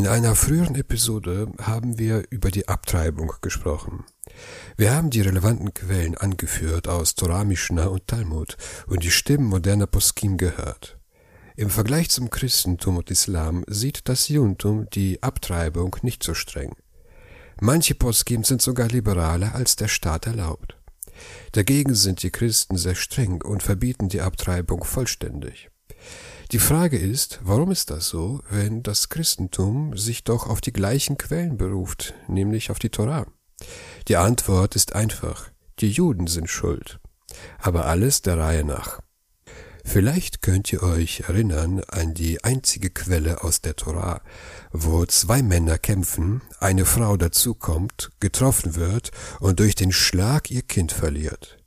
In einer früheren Episode haben wir über die Abtreibung gesprochen. Wir haben die relevanten Quellen angeführt aus Torah, Mishnah und Talmud und die Stimmen moderner Poskim gehört. Im Vergleich zum Christentum und Islam sieht das Judentum die Abtreibung nicht so streng. Manche Poskim sind sogar liberaler, als der Staat erlaubt. Dagegen sind die Christen sehr streng und verbieten die Abtreibung vollständig. Die Frage ist, warum ist das so, wenn das Christentum sich doch auf die gleichen Quellen beruft, nämlich auf die Torah? Die Antwort ist einfach, die Juden sind schuld. Aber alles der Reihe nach. Vielleicht könnt ihr euch erinnern an die einzige Quelle aus der Torah, wo zwei Männer kämpfen, eine Frau dazukommt, getroffen wird und durch den Schlag ihr Kind verliert.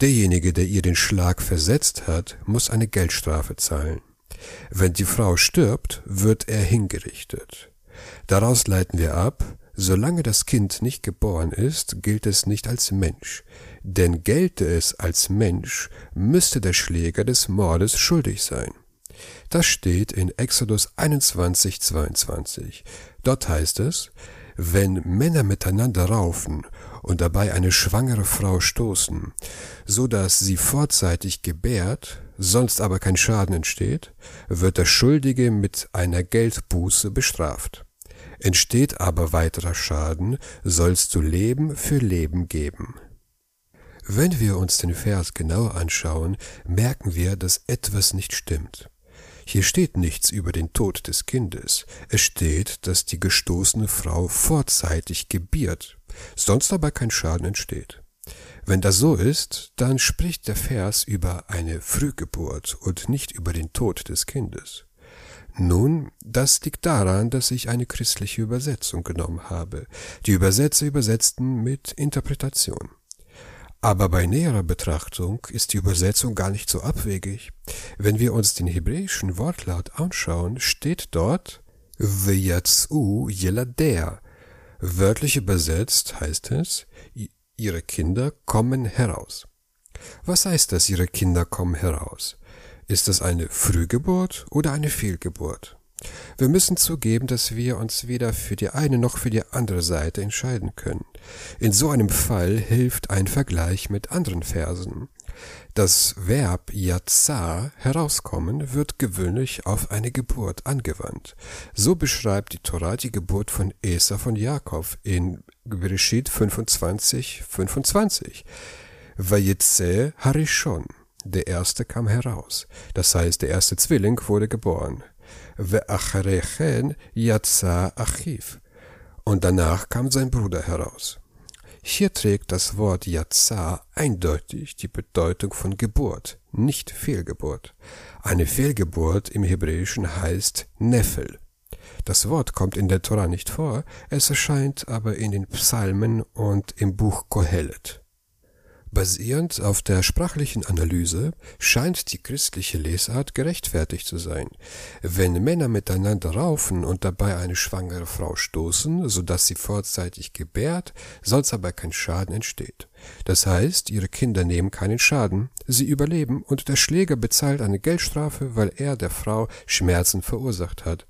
Derjenige, der ihr den Schlag versetzt hat, muss eine Geldstrafe zahlen. Wenn die Frau stirbt, wird er hingerichtet. Daraus leiten wir ab, solange das Kind nicht geboren ist, gilt es nicht als Mensch, denn gelte es als Mensch, müsste der Schläger des Mordes schuldig sein. Das steht in Exodus 21, 22. Dort heißt es, wenn Männer miteinander raufen und dabei eine schwangere Frau stoßen, so dass sie vorzeitig gebärt, sonst aber kein Schaden entsteht, wird der Schuldige mit einer Geldbuße bestraft. Entsteht aber weiterer Schaden, sollst du Leben für Leben geben. Wenn wir uns den Vers genauer anschauen, merken wir, dass etwas nicht stimmt. Hier steht nichts über den Tod des Kindes. Es steht, dass die gestoßene Frau vorzeitig gebiert, sonst aber kein Schaden entsteht. Wenn das so ist, dann spricht der Vers über eine Frühgeburt und nicht über den Tod des Kindes. Nun, das liegt daran, dass ich eine christliche Übersetzung genommen habe. Die Übersetzer übersetzten mit Interpretation. Aber bei näherer Betrachtung ist die Übersetzung gar nicht so abwegig. Wenn wir uns den hebräischen Wortlaut anschauen, steht dort V'yatzu Yelader. Wörtlich übersetzt heißt es, ihre Kinder kommen heraus. Was heißt das, ihre Kinder kommen heraus? Ist das eine Frühgeburt oder eine Fehlgeburt? Wir müssen zugeben, dass wir uns weder für die eine noch für die andere Seite entscheiden können. In so einem Fall hilft ein Vergleich mit anderen Versen. Das Verb yatsa herauskommen wird gewöhnlich auf eine Geburt angewandt. So beschreibt die Torah die Geburt von Esa von Jakob in Bereshit 25, 25. Vayetze Harishon. Der erste kam heraus. Das heißt, der erste Zwilling wurde geboren. Ve'acharechen yatsa achiv. Und danach kam sein Bruder heraus. Hier trägt das Wort Yatsa eindeutig die Bedeutung von Geburt, nicht Fehlgeburt. Eine Fehlgeburt im Hebräischen heißt Neffel. Das Wort kommt in der Tora nicht vor, es erscheint aber in den Psalmen und im Buch Kohelet. Basierend auf der sprachlichen Analyse scheint die christliche Lesart gerechtfertigt zu sein. Wenn Männer miteinander raufen und dabei eine schwangere Frau stoßen, so dass sie vorzeitig gebärt, sonst aber kein Schaden entsteht. Das heißt, ihre Kinder nehmen keinen Schaden, sie überleben und der Schläger bezahlt eine Geldstrafe, weil er der Frau Schmerzen verursacht hat.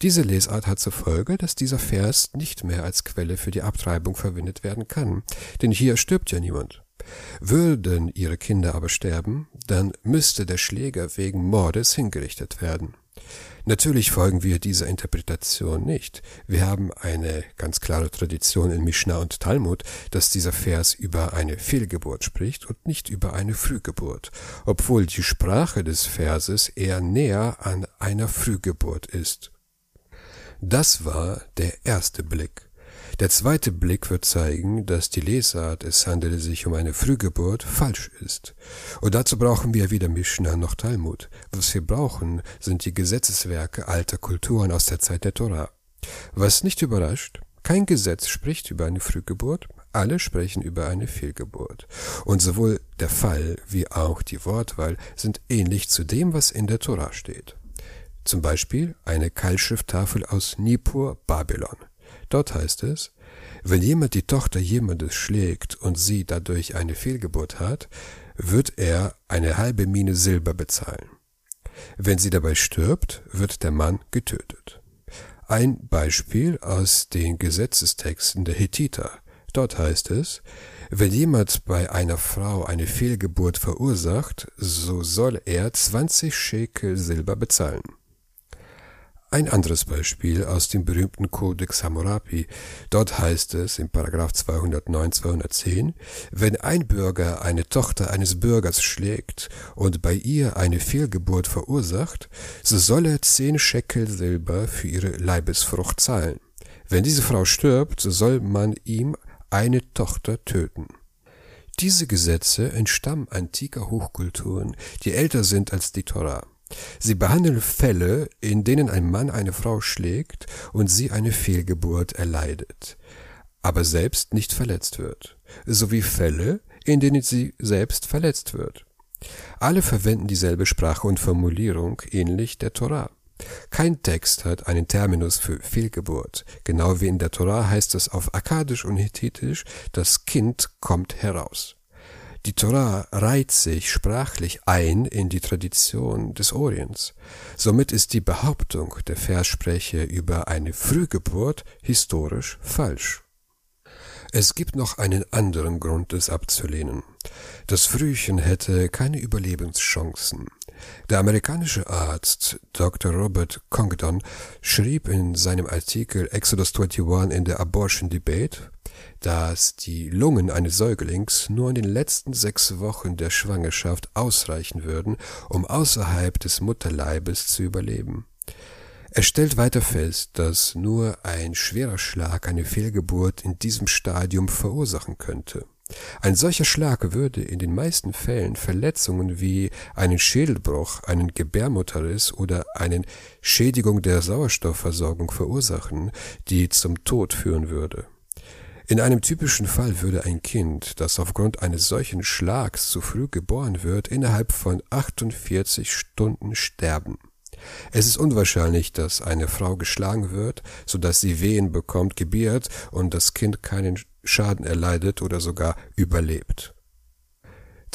Diese Lesart hat zur Folge, dass dieser Vers nicht mehr als Quelle für die Abtreibung verwendet werden kann, denn hier stirbt ja niemand. Würden ihre Kinder aber sterben, dann müsste der Schläger wegen Mordes hingerichtet werden. Natürlich folgen wir dieser Interpretation nicht. Wir haben eine ganz klare Tradition in Mishnah und Talmud, dass dieser Vers über eine Fehlgeburt spricht und nicht über eine Frühgeburt, obwohl die Sprache des Verses eher näher an einer Frühgeburt ist. Das war der erste Blick. Der zweite Blick wird zeigen, dass die Lesart, es handele sich um eine Frühgeburt, falsch ist. Und dazu brauchen wir weder Mishnah noch Talmud. Was wir brauchen, sind die Gesetzeswerke alter Kulturen aus der Zeit der Torah. Was nicht überrascht, kein Gesetz spricht über eine Frühgeburt, alle sprechen über eine Fehlgeburt. Und sowohl der Fall wie auch die Wortwahl sind ähnlich zu dem, was in der Torah steht. Zum Beispiel eine Keilschrifttafel aus Nippur, Babylon. Dort heißt es, wenn jemand die Tochter jemandes schlägt und sie dadurch eine Fehlgeburt hat, wird er eine halbe Mine Silber bezahlen. Wenn sie dabei stirbt, wird der Mann getötet. Ein Beispiel aus den Gesetzestexten der Hethiter. Dort heißt es, wenn jemand bei einer Frau eine Fehlgeburt verursacht, so soll er 20 Schekel Silber bezahlen. Ein anderes Beispiel aus dem berühmten Codex Hammurapi. Dort heißt es in Paragraph 209, 210, wenn ein Bürger eine Tochter eines Bürgers schlägt und bei ihr eine Fehlgeburt verursacht, so soll er zehn Schekel Silber für ihre Leibesfrucht zahlen. Wenn diese Frau stirbt, so soll man ihm eine Tochter töten. Diese Gesetze entstammen antiker Hochkulturen, die älter sind als die Torah. Sie behandeln Fälle, in denen ein Mann eine Frau schlägt und sie eine Fehlgeburt erleidet, aber selbst nicht verletzt wird, sowie Fälle, in denen sie selbst verletzt wird. Alle verwenden dieselbe Sprache und Formulierung ähnlich der Torah. Kein Text hat einen Terminus für Fehlgeburt. Genau wie in der Torah heißt es auf Akkadisch und Hethitisch, das Kind kommt heraus. Die Torah reiht sich sprachlich ein in die Tradition des Orients. Somit ist die Behauptung der Verssprecher über eine Frühgeburt historisch falsch. Es gibt noch einen anderen Grund, es abzulehnen. Das Frühchen hätte keine Überlebenschancen. Der amerikanische Arzt Dr. Robert Congdon schrieb in seinem Artikel Exodus 21 in der Abortion Debate, dass die Lungen eines Säuglings nur in den letzten sechs Wochen der Schwangerschaft ausreichen würden, um außerhalb des Mutterleibes zu überleben. Er stellt weiter fest, dass nur ein schwerer Schlag eine Fehlgeburt in diesem Stadium verursachen könnte. Ein solcher Schlag würde in den meisten Fällen Verletzungen wie einen Schädelbruch, einen Gebärmutterriss oder eine Schädigung der Sauerstoffversorgung verursachen, die zum Tod führen würde. In einem typischen Fall würde ein Kind, das aufgrund eines solchen Schlags zu früh geboren wird, innerhalb von 48 Stunden sterben. Es ist unwahrscheinlich, dass eine Frau geschlagen wird, so dass sie Wehen bekommt, gebiert und das Kind keinen Schaden erleidet oder sogar überlebt.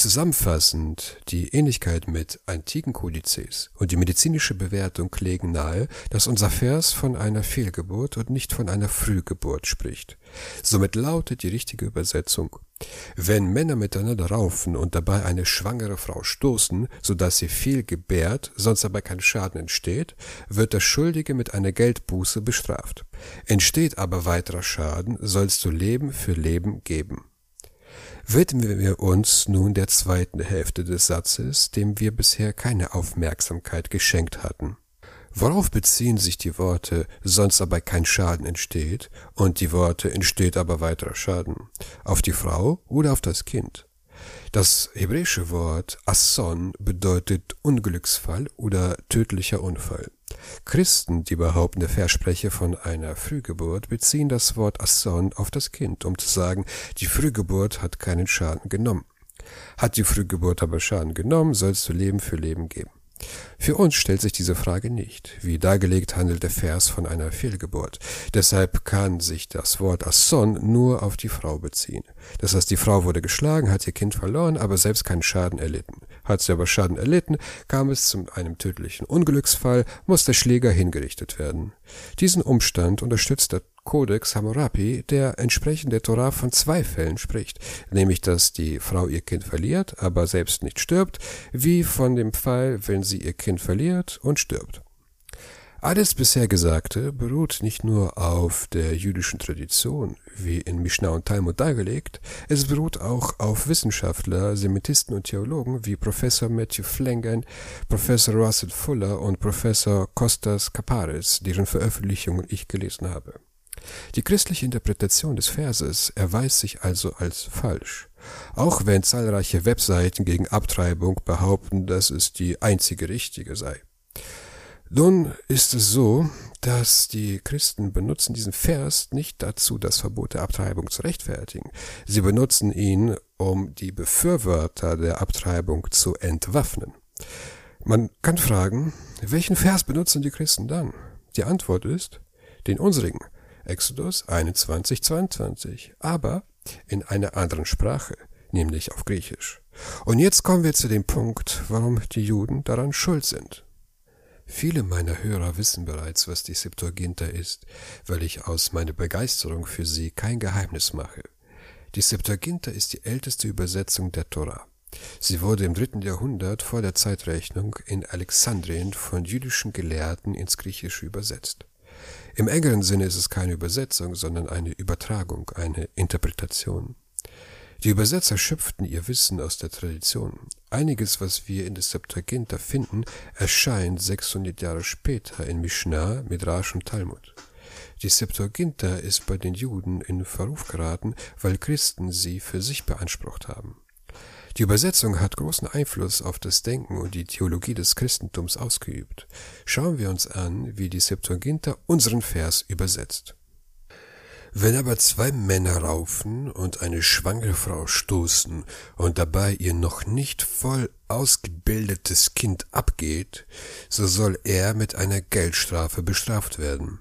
Zusammenfassend, die Ähnlichkeit mit antiken Kodizes und die medizinische Bewertung legen nahe, dass unser Vers von einer Fehlgeburt und nicht von einer Frühgeburt spricht. Somit lautet die richtige Übersetzung, wenn Männer miteinander raufen und dabei eine schwangere Frau stoßen, so dass sie viel gebärt, sonst aber kein Schaden entsteht, wird der Schuldige mit einer Geldbuße bestraft. Entsteht aber weiterer Schaden, sollst du Leben für Leben geben widmen wir uns nun der zweiten Hälfte des Satzes, dem wir bisher keine Aufmerksamkeit geschenkt hatten. Worauf beziehen sich die Worte sonst aber kein Schaden entsteht und die Worte entsteht aber weiterer Schaden? Auf die Frau oder auf das Kind? Das hebräische Wort Asson bedeutet Unglücksfall oder tödlicher Unfall. Christen, die behaupten, der Versprecher von einer Frühgeburt, beziehen das Wort Asson auf das Kind, um zu sagen, die Frühgeburt hat keinen Schaden genommen. Hat die Frühgeburt aber Schaden genommen, sollst du Leben für Leben geben. Für uns stellt sich diese Frage nicht. Wie dargelegt handelt der Vers von einer Fehlgeburt. Deshalb kann sich das Wort Asson nur auf die Frau beziehen. Das heißt, die Frau wurde geschlagen, hat ihr Kind verloren, aber selbst keinen Schaden erlitten. Hat sie aber Schaden erlitten, kam es zu einem tödlichen Unglücksfall, muss der Schläger hingerichtet werden. Diesen Umstand unterstützt der Kodex Hammurapi, der entsprechend der Torah von zwei Fällen spricht, nämlich dass die Frau ihr Kind verliert, aber selbst nicht stirbt, wie von dem Fall, wenn sie ihr Kind verliert und stirbt. Alles bisher Gesagte beruht nicht nur auf der jüdischen Tradition, wie in Mishnah und Talmud dargelegt, es beruht auch auf Wissenschaftler, Semitisten und Theologen wie Professor Matthew Flangen, Professor Russell Fuller und Professor Kostas Kaparis, deren Veröffentlichungen ich gelesen habe. Die christliche Interpretation des Verses erweist sich also als falsch, auch wenn zahlreiche Webseiten gegen Abtreibung behaupten, dass es die einzige richtige sei. Nun ist es so, dass die Christen benutzen diesen Vers nicht dazu, das Verbot der Abtreibung zu rechtfertigen. Sie benutzen ihn, um die Befürworter der Abtreibung zu entwaffnen. Man kann fragen, welchen Vers benutzen die Christen dann? Die Antwort ist, den unsrigen. Exodus 21, 22, aber in einer anderen Sprache, nämlich auf Griechisch. Und jetzt kommen wir zu dem Punkt, warum die Juden daran schuld sind. Viele meiner Hörer wissen bereits, was die Septuaginta ist, weil ich aus meiner Begeisterung für sie kein Geheimnis mache. Die Septuaginta ist die älteste Übersetzung der Tora. Sie wurde im dritten Jahrhundert vor der Zeitrechnung in Alexandrien von jüdischen Gelehrten ins Griechische übersetzt. Im engeren Sinne ist es keine Übersetzung, sondern eine Übertragung, eine Interpretation. Die Übersetzer schöpften ihr Wissen aus der Tradition. Einiges, was wir in der Septuaginta finden, erscheint 600 Jahre später in Mishnah, Midrash und Talmud. Die Septuaginta ist bei den Juden in Verruf geraten, weil Christen sie für sich beansprucht haben. Die Übersetzung hat großen Einfluss auf das Denken und die Theologie des Christentums ausgeübt. Schauen wir uns an, wie die Septuaginta unseren Vers übersetzt. Wenn aber zwei Männer raufen und eine schwangere Frau stoßen und dabei ihr noch nicht voll ausgebildetes Kind abgeht, so soll er mit einer Geldstrafe bestraft werden.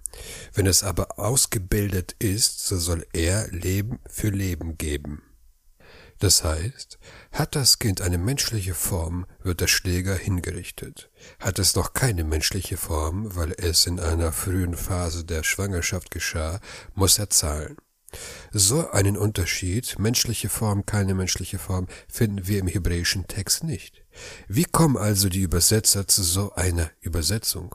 Wenn es aber ausgebildet ist, so soll er Leben für Leben geben. Das heißt, hat das Kind eine menschliche Form, wird der Schläger hingerichtet. Hat es noch keine menschliche Form, weil es in einer frühen Phase der Schwangerschaft geschah, muss er zahlen. So einen Unterschied, menschliche Form, keine menschliche Form, finden wir im hebräischen Text nicht. Wie kommen also die Übersetzer zu so einer Übersetzung?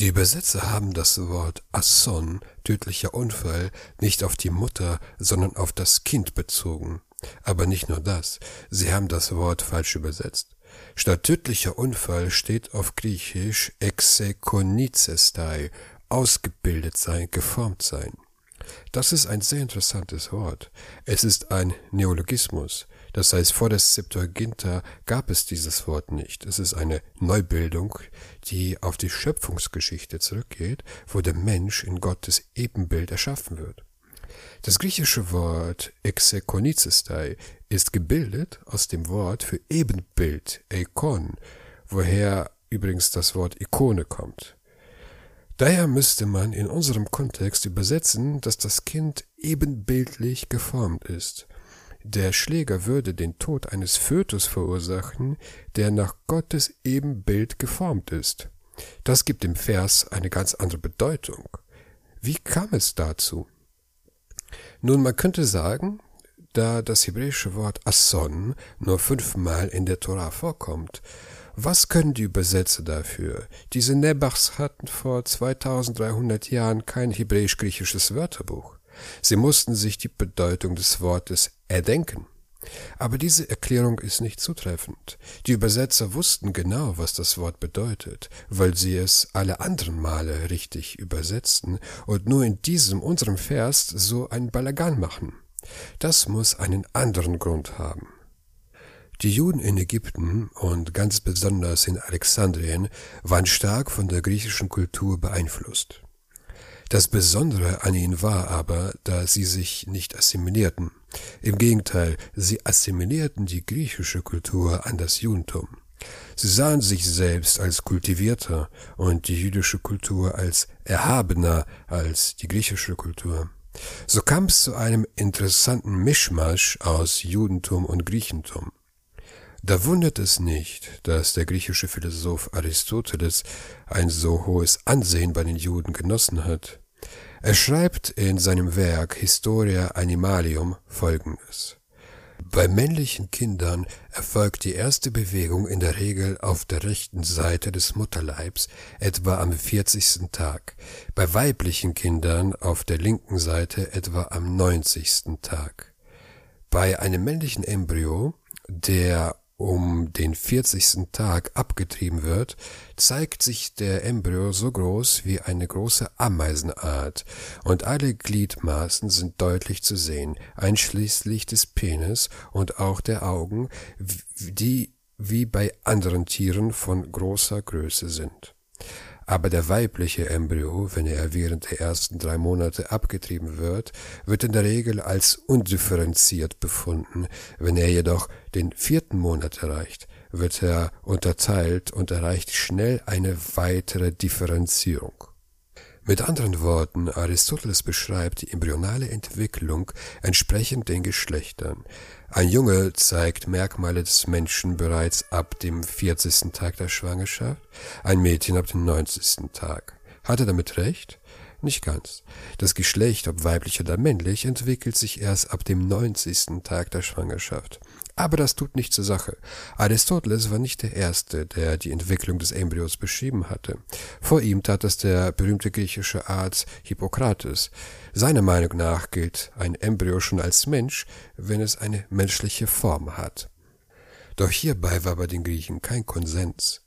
Die Übersetzer haben das Wort Asson, tödlicher Unfall, nicht auf die Mutter, sondern auf das Kind bezogen. Aber nicht nur das, sie haben das Wort falsch übersetzt. Statt tödlicher Unfall steht auf Griechisch exekonizestai, ausgebildet sein, geformt sein. Das ist ein sehr interessantes Wort. Es ist ein Neologismus. Das heißt, vor der Septuaginta gab es dieses Wort nicht. Es ist eine Neubildung, die auf die Schöpfungsgeschichte zurückgeht, wo der Mensch in Gottes Ebenbild erschaffen wird. Das griechische Wort exekonizestai ist gebildet aus dem Wort für Ebenbild, eikon, woher übrigens das Wort Ikone kommt. Daher müsste man in unserem Kontext übersetzen, dass das Kind ebenbildlich geformt ist. Der Schläger würde den Tod eines Fötus verursachen, der nach Gottes Ebenbild geformt ist. Das gibt dem Vers eine ganz andere Bedeutung. Wie kam es dazu? Nun, man könnte sagen, da das hebräische Wort Asson nur fünfmal in der Tora vorkommt, was können die Übersetzer dafür? Diese Nebachs hatten vor 2300 Jahren kein hebräisch-griechisches Wörterbuch. Sie mussten sich die Bedeutung des Wortes erdenken. Aber diese Erklärung ist nicht zutreffend. Die Übersetzer wussten genau, was das Wort bedeutet, weil sie es alle anderen Male richtig übersetzten und nur in diesem unserem Vers so ein Balagan machen. Das muss einen anderen Grund haben. Die Juden in Ägypten und ganz besonders in Alexandrien waren stark von der griechischen Kultur beeinflusst. Das Besondere an ihnen war aber, dass sie sich nicht assimilierten. Im Gegenteil, sie assimilierten die griechische Kultur an das Judentum. Sie sahen sich selbst als kultivierter und die jüdische Kultur als erhabener als die griechische Kultur. So kam es zu einem interessanten Mischmasch aus Judentum und Griechentum. Da wundert es nicht, dass der griechische Philosoph Aristoteles ein so hohes Ansehen bei den Juden genossen hat. Er schreibt in seinem Werk Historia Animalium folgendes. Bei männlichen Kindern erfolgt die erste Bewegung in der Regel auf der rechten Seite des Mutterleibs, etwa am 40. Tag, bei weiblichen Kindern auf der linken Seite etwa am 90. Tag. Bei einem männlichen Embryo, der um den 40. Tag abgetrieben wird, zeigt sich der Embryo so groß wie eine große Ameisenart, und alle Gliedmaßen sind deutlich zu sehen, einschließlich des Penis und auch der Augen, die wie bei anderen Tieren von großer Größe sind. Aber der weibliche Embryo, wenn er während der ersten drei Monate abgetrieben wird, wird in der Regel als undifferenziert befunden. Wenn er jedoch den vierten Monat erreicht, wird er unterteilt und erreicht schnell eine weitere Differenzierung. Mit anderen Worten, Aristoteles beschreibt die embryonale Entwicklung entsprechend den Geschlechtern. Ein Junge zeigt Merkmale des Menschen bereits ab dem 40. Tag der Schwangerschaft, ein Mädchen ab dem 90. Tag. Hat er damit recht? Nicht ganz. Das Geschlecht, ob weiblich oder männlich, entwickelt sich erst ab dem 90. Tag der Schwangerschaft. Aber das tut nichts zur Sache. Aristoteles war nicht der Erste, der die Entwicklung des Embryos beschrieben hatte. Vor ihm tat es der berühmte griechische Arzt Hippokrates. Seiner Meinung nach gilt ein Embryo schon als Mensch, wenn es eine menschliche Form hat. Doch hierbei war bei den Griechen kein Konsens.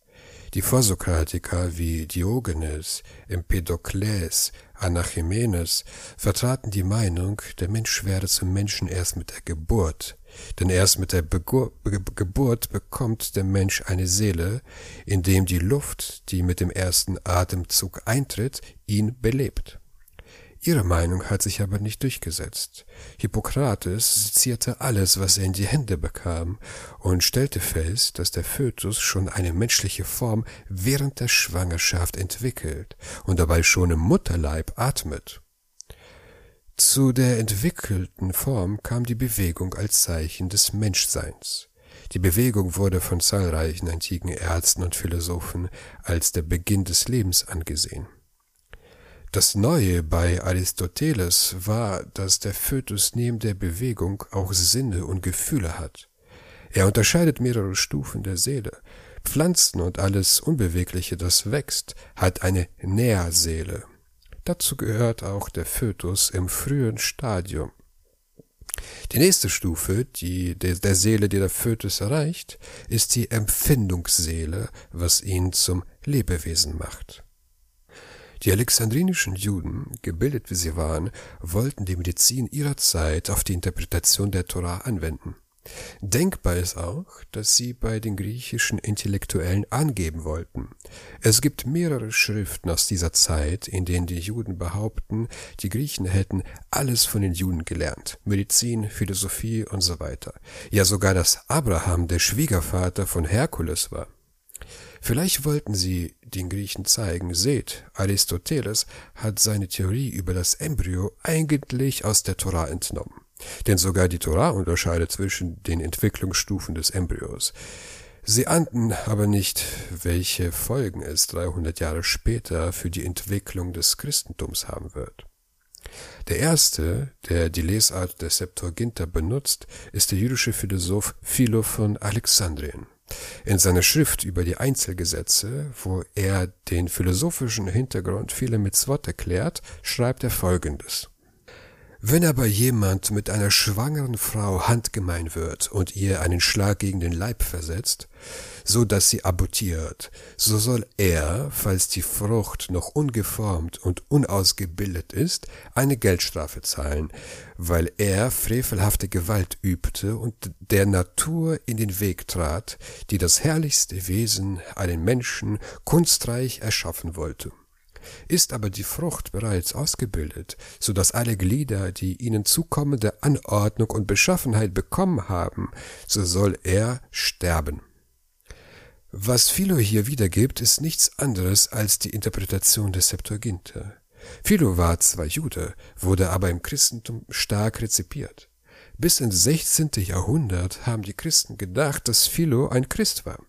Die Vorsokratiker wie Diogenes, Empedokles, Anaximenes vertraten die Meinung, der Mensch werde zum Menschen erst mit der Geburt, denn erst mit der Begur Be Geburt bekommt der Mensch eine Seele, indem die Luft, die mit dem ersten Atemzug eintritt, ihn belebt. Ihre Meinung hat sich aber nicht durchgesetzt. Hippokrates sezierte alles, was er in die Hände bekam, und stellte fest, dass der Fötus schon eine menschliche Form während der Schwangerschaft entwickelt und dabei schon im Mutterleib atmet. Zu der entwickelten Form kam die Bewegung als Zeichen des Menschseins. Die Bewegung wurde von zahlreichen antiken Ärzten und Philosophen als der Beginn des Lebens angesehen. Das Neue bei Aristoteles war, dass der Fötus neben der Bewegung auch Sinne und Gefühle hat. Er unterscheidet mehrere Stufen der Seele. Pflanzen und alles Unbewegliche, das wächst, hat eine Nährseele. Dazu gehört auch der Fötus im frühen Stadium. Die nächste Stufe, die der Seele, die der Fötus erreicht, ist die Empfindungsseele, was ihn zum Lebewesen macht. Die alexandrinischen Juden, gebildet wie sie waren, wollten die Medizin ihrer Zeit auf die Interpretation der Torah anwenden. Denkbar ist auch, dass sie bei den griechischen Intellektuellen angeben wollten. Es gibt mehrere Schriften aus dieser Zeit, in denen die Juden behaupten, die Griechen hätten alles von den Juden gelernt. Medizin, Philosophie und so weiter. Ja sogar, dass Abraham der Schwiegervater von Herkules war. Vielleicht wollten sie den Griechen zeigen, seht, Aristoteles hat seine Theorie über das Embryo eigentlich aus der Torah entnommen. Denn sogar die Torah unterscheidet zwischen den Entwicklungsstufen des Embryos. Sie ahnten aber nicht, welche Folgen es 300 Jahre später für die Entwicklung des Christentums haben wird. Der erste, der die Lesart der Septuaginta benutzt, ist der jüdische Philosoph Philo von Alexandrien. In seiner Schrift über die Einzelgesetze, wo er den philosophischen Hintergrund vieler Mitzvot erklärt, schreibt er folgendes. Wenn aber jemand mit einer schwangeren Frau handgemein wird und ihr einen Schlag gegen den Leib versetzt, so dass sie abortiert, so soll er, falls die Frucht noch ungeformt und unausgebildet ist, eine Geldstrafe zahlen, weil er frevelhafte Gewalt übte und der Natur in den Weg trat, die das herrlichste Wesen, einen Menschen, kunstreich erschaffen wollte. Ist aber die Frucht bereits ausgebildet, so dass alle Glieder die ihnen zukommende Anordnung und Beschaffenheit bekommen haben, so soll er sterben. Was Philo hier wiedergibt, ist nichts anderes als die Interpretation der Septuaginta. Philo war zwar Jude, wurde aber im Christentum stark rezipiert. Bis ins 16. Jahrhundert haben die Christen gedacht, dass Philo ein Christ war.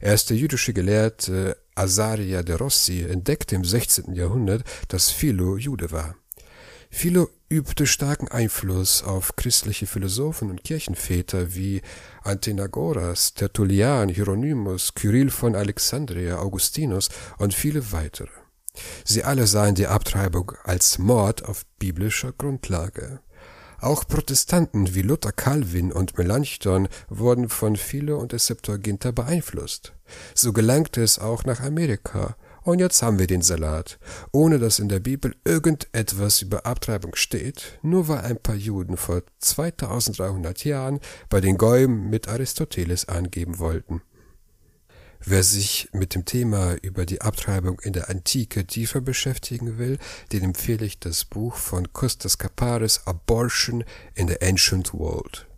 Erst der jüdische Gelehrte Asaria de Rossi entdeckte im 16. Jahrhundert, dass Philo Jude war. Philo übte starken Einfluss auf christliche Philosophen und Kirchenväter wie Anthenagoras, Tertullian, Hieronymus, Kyrill von Alexandria, Augustinus und viele weitere. Sie alle sahen die Abtreibung als Mord auf biblischer Grundlage. Auch Protestanten wie Luther Calvin und Melanchthon wurden von Philo und der Septuaginta beeinflusst. So gelangte es auch nach Amerika. Und jetzt haben wir den Salat, ohne dass in der Bibel irgendetwas über Abtreibung steht, nur weil ein paar Juden vor 2300 Jahren bei den Gäumen mit Aristoteles angeben wollten. Wer sich mit dem Thema über die Abtreibung in der Antike tiefer beschäftigen will, den empfehle ich das Buch von Costas Kaparis Abortion in the Ancient World.